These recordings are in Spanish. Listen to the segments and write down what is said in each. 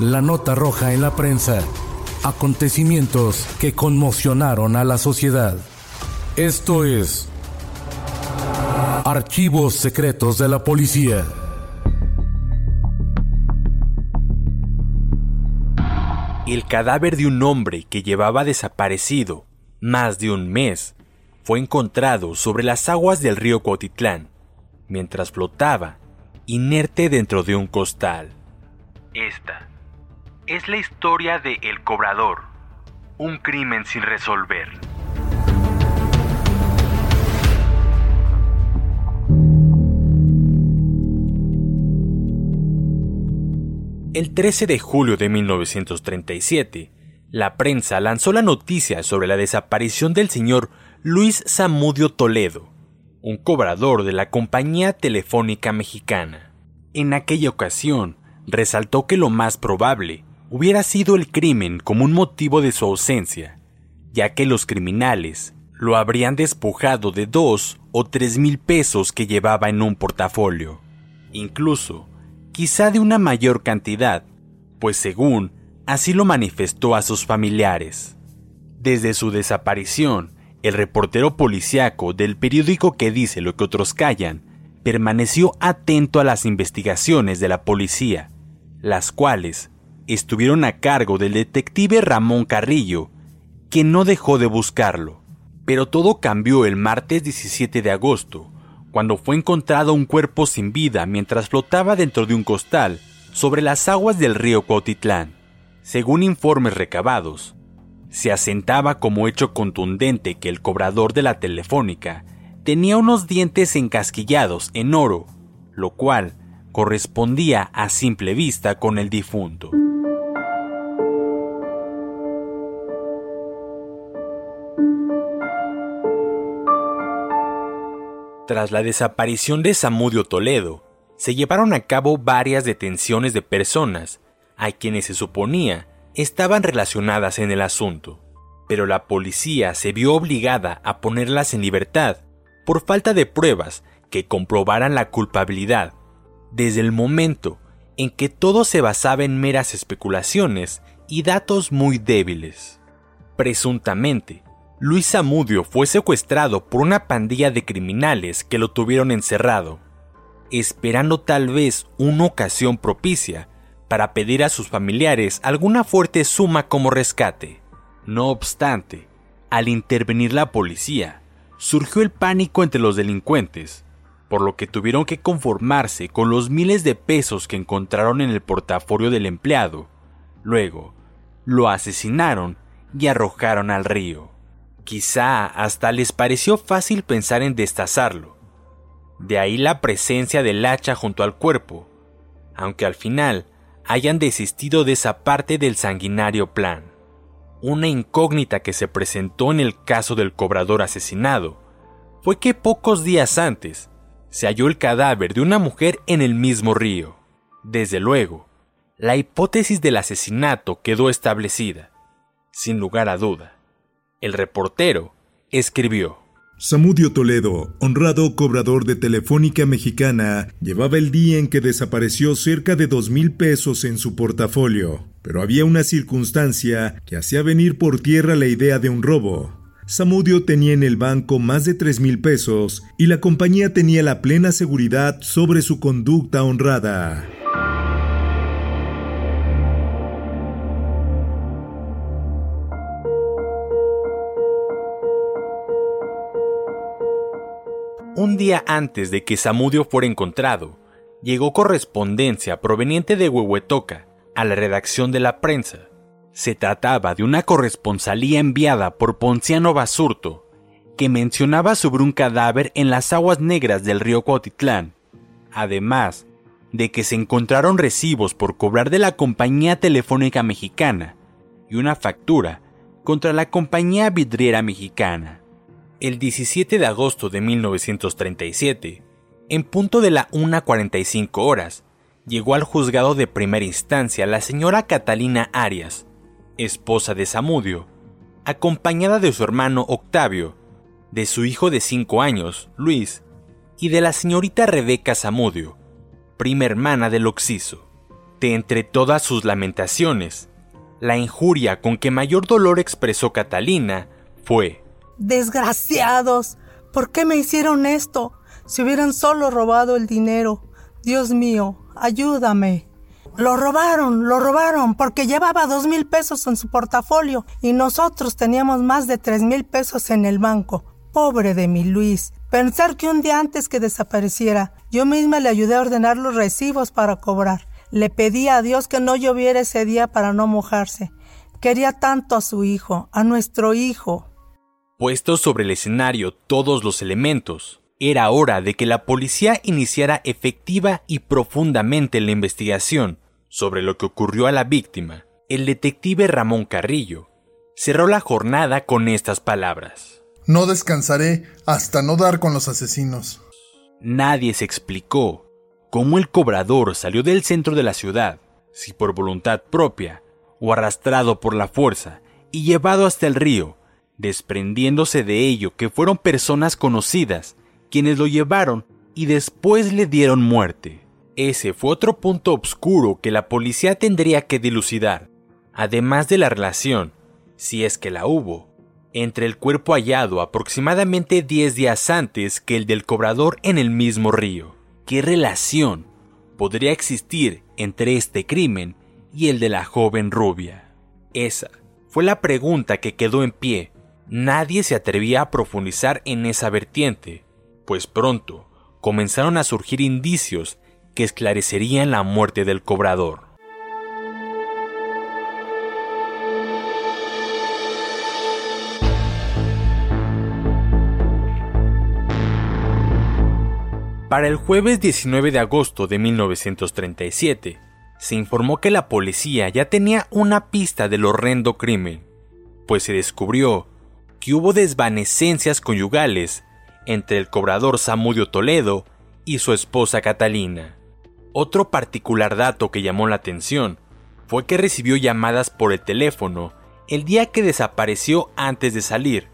La nota roja en la prensa. Acontecimientos que conmocionaron a la sociedad. Esto es Archivos Secretos de la Policía. El cadáver de un hombre que llevaba desaparecido más de un mes fue encontrado sobre las aguas del río Cuautitlán, mientras flotaba inerte dentro de un costal. Esta es la historia de El Cobrador, un crimen sin resolver. El 13 de julio de 1937, la prensa lanzó la noticia sobre la desaparición del señor Luis Zamudio Toledo, un cobrador de la compañía telefónica mexicana. En aquella ocasión, resaltó que lo más probable hubiera sido el crimen como un motivo de su ausencia, ya que los criminales lo habrían despojado de dos o tres mil pesos que llevaba en un portafolio. Incluso, quizá de una mayor cantidad, pues según así lo manifestó a sus familiares. Desde su desaparición, el reportero policiaco del periódico que dice lo que otros callan permaneció atento a las investigaciones de la policía, las cuales estuvieron a cargo del detective Ramón Carrillo, que no dejó de buscarlo. Pero todo cambió el martes 17 de agosto, cuando fue encontrado un cuerpo sin vida mientras flotaba dentro de un costal sobre las aguas del río Cuautitlán. Según informes recabados, se asentaba como hecho contundente que el cobrador de la telefónica tenía unos dientes encasquillados en oro, lo cual correspondía a simple vista con el difunto. Tras la desaparición de Samudio Toledo, se llevaron a cabo varias detenciones de personas a quienes se suponía estaban relacionadas en el asunto, pero la policía se vio obligada a ponerlas en libertad por falta de pruebas que comprobaran la culpabilidad, desde el momento en que todo se basaba en meras especulaciones y datos muy débiles. Presuntamente, Luis Zamudio fue secuestrado por una pandilla de criminales que lo tuvieron encerrado, esperando tal vez una ocasión propicia para pedir a sus familiares alguna fuerte suma como rescate. No obstante, al intervenir la policía, surgió el pánico entre los delincuentes, por lo que tuvieron que conformarse con los miles de pesos que encontraron en el portafolio del empleado. Luego, lo asesinaron y arrojaron al río. Quizá hasta les pareció fácil pensar en destazarlo. De ahí la presencia del hacha junto al cuerpo, aunque al final hayan desistido de esa parte del sanguinario plan. Una incógnita que se presentó en el caso del cobrador asesinado fue que pocos días antes se halló el cadáver de una mujer en el mismo río. Desde luego, la hipótesis del asesinato quedó establecida, sin lugar a duda. El reportero escribió. Samudio Toledo, honrado cobrador de Telefónica Mexicana, llevaba el día en que desapareció cerca de dos mil pesos en su portafolio, pero había una circunstancia que hacía venir por tierra la idea de un robo. Samudio tenía en el banco más de 3 mil pesos y la compañía tenía la plena seguridad sobre su conducta honrada. Un día antes de que Samudio fuera encontrado, llegó correspondencia proveniente de Huehuetoca a la redacción de la prensa. Se trataba de una corresponsalía enviada por Ponciano Basurto, que mencionaba sobre un cadáver en las aguas negras del río Cuautitlán, además de que se encontraron recibos por cobrar de la compañía telefónica mexicana y una factura contra la compañía vidriera mexicana. El 17 de agosto de 1937, en punto de la 1.45 horas, llegó al juzgado de primera instancia la señora Catalina Arias, esposa de Samudio, acompañada de su hermano Octavio, de su hijo de 5 años, Luis, y de la señorita Rebeca Samudio, prima hermana del Oxiso. De entre todas sus lamentaciones, la injuria con que mayor dolor expresó Catalina fue Desgraciados, ¿por qué me hicieron esto? Si hubieran solo robado el dinero. Dios mío, ayúdame. Lo robaron, lo robaron, porque llevaba dos mil pesos en su portafolio y nosotros teníamos más de tres mil pesos en el banco. Pobre de mi Luis. Pensar que un día antes que desapareciera, yo misma le ayudé a ordenar los recibos para cobrar. Le pedí a Dios que no lloviera ese día para no mojarse. Quería tanto a su hijo, a nuestro hijo. Puestos sobre el escenario todos los elementos, era hora de que la policía iniciara efectiva y profundamente la investigación sobre lo que ocurrió a la víctima. El detective Ramón Carrillo cerró la jornada con estas palabras. No descansaré hasta no dar con los asesinos. Nadie se explicó cómo el cobrador salió del centro de la ciudad, si por voluntad propia o arrastrado por la fuerza y llevado hasta el río, desprendiéndose de ello que fueron personas conocidas quienes lo llevaron y después le dieron muerte. Ese fue otro punto oscuro que la policía tendría que dilucidar, además de la relación, si es que la hubo, entre el cuerpo hallado aproximadamente 10 días antes que el del cobrador en el mismo río. ¿Qué relación podría existir entre este crimen y el de la joven rubia? Esa fue la pregunta que quedó en pie Nadie se atrevía a profundizar en esa vertiente, pues pronto comenzaron a surgir indicios que esclarecerían la muerte del cobrador. Para el jueves 19 de agosto de 1937, se informó que la policía ya tenía una pista del horrendo crimen, pues se descubrió que hubo desvanecencias conyugales entre el cobrador Samudio Toledo y su esposa Catalina. Otro particular dato que llamó la atención fue que recibió llamadas por el teléfono el día que desapareció antes de salir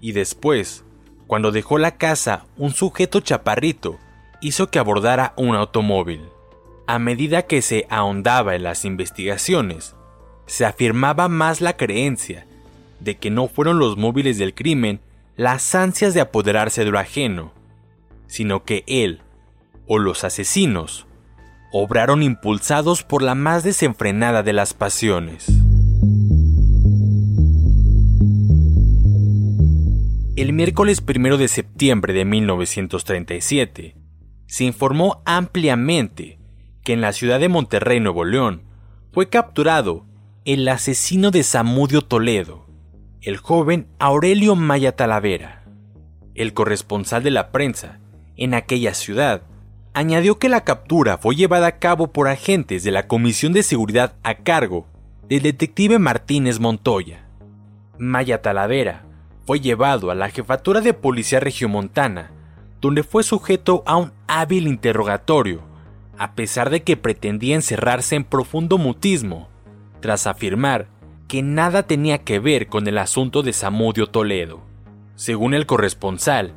y después, cuando dejó la casa, un sujeto chaparrito hizo que abordara un automóvil. A medida que se ahondaba en las investigaciones, se afirmaba más la creencia de que no fueron los móviles del crimen las ansias de apoderarse de lo ajeno, sino que él o los asesinos obraron impulsados por la más desenfrenada de las pasiones. El miércoles 1 de septiembre de 1937 se informó ampliamente que en la ciudad de Monterrey, Nuevo León, fue capturado el asesino de Samudio Toledo, el joven Aurelio Maya Talavera. El corresponsal de la prensa en aquella ciudad añadió que la captura fue llevada a cabo por agentes de la Comisión de Seguridad a cargo del detective Martínez Montoya. Maya Talavera fue llevado a la jefatura de policía regiomontana, donde fue sujeto a un hábil interrogatorio, a pesar de que pretendía encerrarse en profundo mutismo, tras afirmar que nada tenía que ver con el asunto de Samudio Toledo. Según el corresponsal,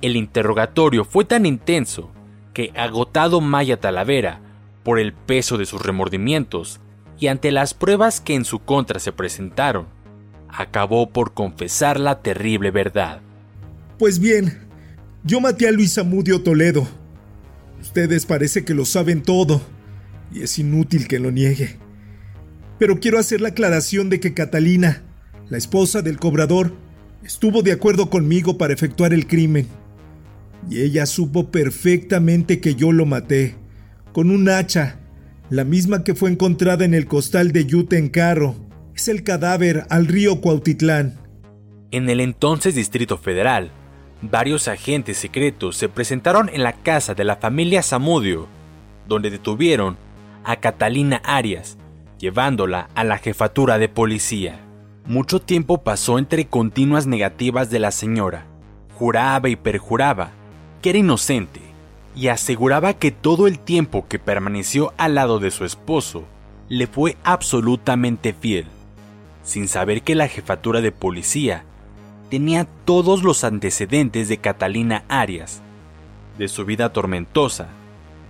el interrogatorio fue tan intenso que, agotado Maya Talavera por el peso de sus remordimientos y ante las pruebas que en su contra se presentaron, acabó por confesar la terrible verdad. Pues bien, yo maté a Luis Amudio Toledo. Ustedes parece que lo saben todo, y es inútil que lo niegue. Pero quiero hacer la aclaración de que Catalina, la esposa del cobrador, estuvo de acuerdo conmigo para efectuar el crimen. Y ella supo perfectamente que yo lo maté, con un hacha, la misma que fue encontrada en el costal de Yute en Carro. Es el cadáver al río Cuautitlán. En el entonces Distrito Federal, varios agentes secretos se presentaron en la casa de la familia Zamudio, donde detuvieron a Catalina Arias, llevándola a la jefatura de policía. Mucho tiempo pasó entre continuas negativas de la señora. Juraba y perjuraba que era inocente y aseguraba que todo el tiempo que permaneció al lado de su esposo le fue absolutamente fiel, sin saber que la jefatura de policía tenía todos los antecedentes de Catalina Arias, de su vida tormentosa,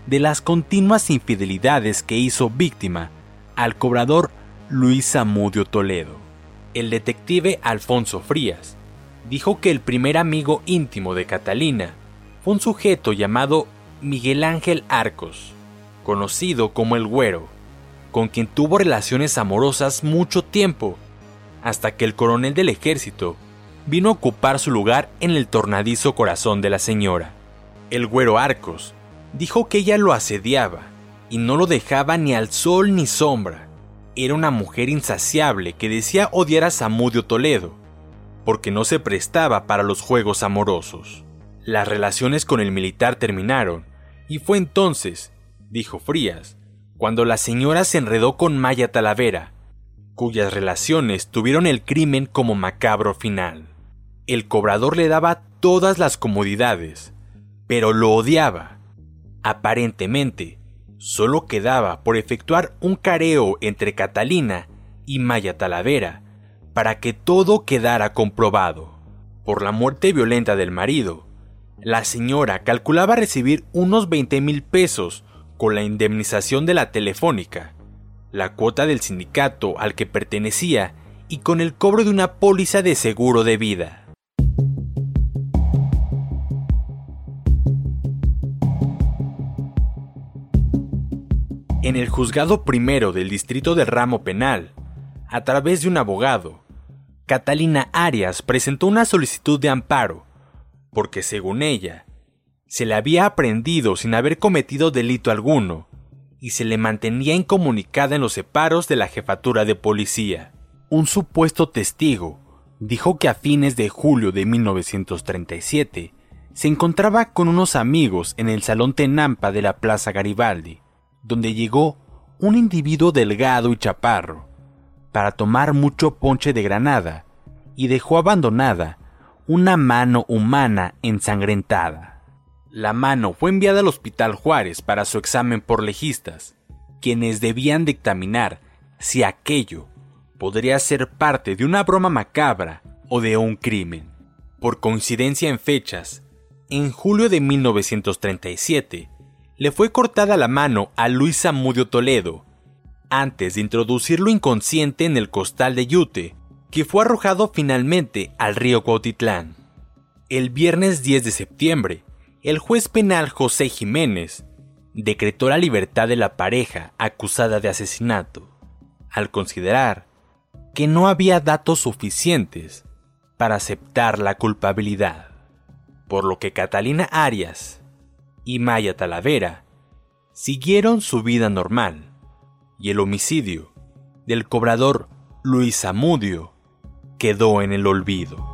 de las continuas infidelidades que hizo víctima al cobrador Luis Amudio Toledo. El detective Alfonso Frías dijo que el primer amigo íntimo de Catalina fue un sujeto llamado Miguel Ángel Arcos, conocido como el Güero, con quien tuvo relaciones amorosas mucho tiempo, hasta que el coronel del ejército vino a ocupar su lugar en el tornadizo corazón de la señora. El güero Arcos dijo que ella lo asediaba y no lo dejaba ni al sol ni sombra. Era una mujer insaciable que decía odiar a Samudio Toledo, porque no se prestaba para los juegos amorosos. Las relaciones con el militar terminaron, y fue entonces, dijo Frías, cuando la señora se enredó con Maya Talavera, cuyas relaciones tuvieron el crimen como macabro final. El cobrador le daba todas las comodidades, pero lo odiaba. Aparentemente, solo quedaba por efectuar un careo entre Catalina y Maya Talavera para que todo quedara comprobado. Por la muerte violenta del marido, la señora calculaba recibir unos 20 mil pesos con la indemnización de la telefónica, la cuota del sindicato al que pertenecía y con el cobro de una póliza de seguro de vida. En el juzgado primero del distrito de ramo penal, a través de un abogado, Catalina Arias presentó una solicitud de amparo, porque según ella, se le había aprendido sin haber cometido delito alguno, y se le mantenía incomunicada en los separos de la jefatura de policía. Un supuesto testigo dijo que a fines de julio de 1937 se encontraba con unos amigos en el Salón Tenampa de la Plaza Garibaldi, donde llegó un individuo delgado y chaparro para tomar mucho ponche de granada y dejó abandonada una mano humana ensangrentada. La mano fue enviada al Hospital Juárez para su examen por legistas, quienes debían dictaminar si aquello podría ser parte de una broma macabra o de un crimen. Por coincidencia en fechas, en julio de 1937, le fue cortada la mano a Luis Zamudio Toledo, antes de introducirlo inconsciente en el costal de Yute, que fue arrojado finalmente al río Cuautitlán. El viernes 10 de septiembre, el juez penal José Jiménez decretó la libertad de la pareja acusada de asesinato, al considerar que no había datos suficientes para aceptar la culpabilidad, por lo que Catalina Arias y Maya Talavera siguieron su vida normal y el homicidio del cobrador Luis Amudio quedó en el olvido.